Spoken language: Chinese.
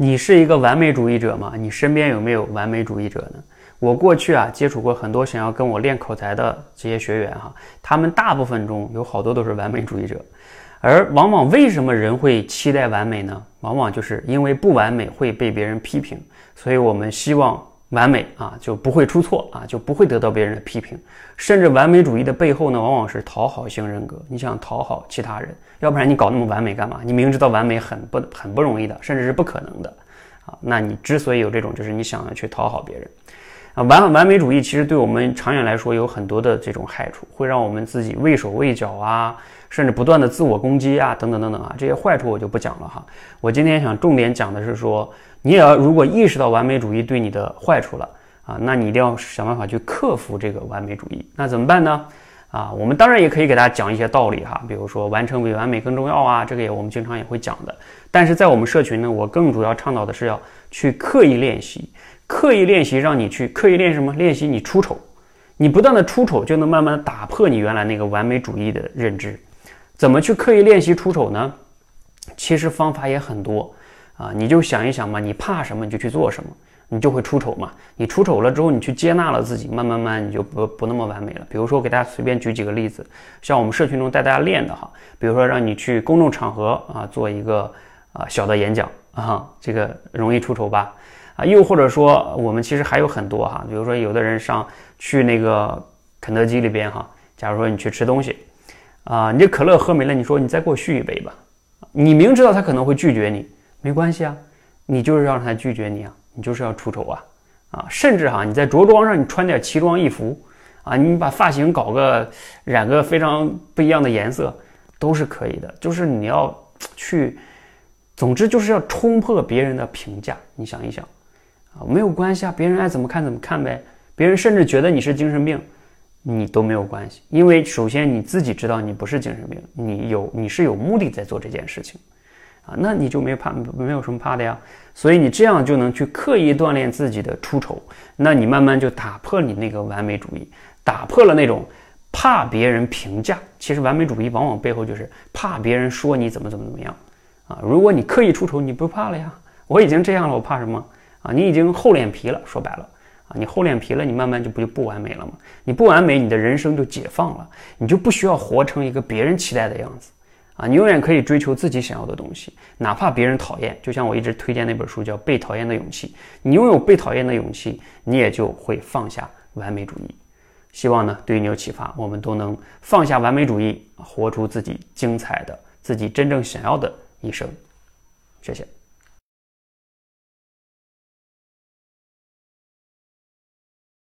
你是一个完美主义者吗？你身边有没有完美主义者呢？我过去啊接触过很多想要跟我练口才的这些学员哈，他们大部分中有好多都是完美主义者，而往往为什么人会期待完美呢？往往就是因为不完美会被别人批评，所以我们希望。完美啊，就不会出错啊，就不会得到别人的批评。甚至完美主义的背后呢，往往是讨好型人格。你想讨好其他人，要不然你搞那么完美干嘛？你明知道完美很不很不容易的，甚至是不可能的啊。那你之所以有这种，就是你想要去讨好别人完完美主义其实对我们长远来说有很多的这种害处，会让我们自己畏手畏脚啊，甚至不断的自我攻击啊，等等等等啊。这些坏处我就不讲了哈。我今天想重点讲的是说。你也要如果意识到完美主义对你的坏处了啊，那你一定要想办法去克服这个完美主义。那怎么办呢？啊，我们当然也可以给大家讲一些道理哈，比如说完成比完美更重要啊，这个也我们经常也会讲的。但是在我们社群呢，我更主要倡导的是要去刻意练习，刻意练习，让你去刻意练什么？练习你出丑，你不断的出丑，就能慢慢的打破你原来那个完美主义的认知。怎么去刻意练习出丑呢？其实方法也很多。啊，你就想一想嘛，你怕什么你就去做什么，你就会出丑嘛。你出丑了之后，你去接纳了自己，慢慢慢你就不不那么完美了。比如说，给大家随便举几个例子，像我们社群中带大家练的哈，比如说让你去公众场合啊做一个啊小的演讲啊，这个容易出丑吧？啊，又或者说我们其实还有很多哈，比如说有的人上去那个肯德基里边哈，假如说你去吃东西啊，你这可乐喝没了，你说你再给我续一杯吧，你明知道他可能会拒绝你。没关系啊，你就是让他拒绝你啊，你就是要出丑啊，啊，甚至哈，你在着装上你穿点奇装异服啊，你把发型搞个染个非常不一样的颜色，都是可以的。就是你要去，总之就是要冲破别人的评价。你想一想啊，没有关系啊，别人爱怎么看怎么看呗。别人甚至觉得你是精神病，你都没有关系，因为首先你自己知道你不是精神病，你有你是有目的在做这件事情。啊，那你就没怕，没有什么怕的呀。所以你这样就能去刻意锻炼自己的出丑，那你慢慢就打破你那个完美主义，打破了那种怕别人评价。其实完美主义往往背后就是怕别人说你怎么怎么怎么样啊。如果你刻意出丑，你不怕了呀？我已经这样了，我怕什么啊？你已经厚脸皮了，说白了啊，你厚脸皮了，你慢慢就不就不完美了吗？你不完美，你的人生就解放了，你就不需要活成一个别人期待的样子。啊，你永远可以追求自己想要的东西，哪怕别人讨厌。就像我一直推荐那本书叫《被讨厌的勇气》，你拥有被讨厌的勇气，你也就会放下完美主义。希望呢，对你有启发，我们都能放下完美主义，活出自己精彩的、自己真正想要的一生。谢谢。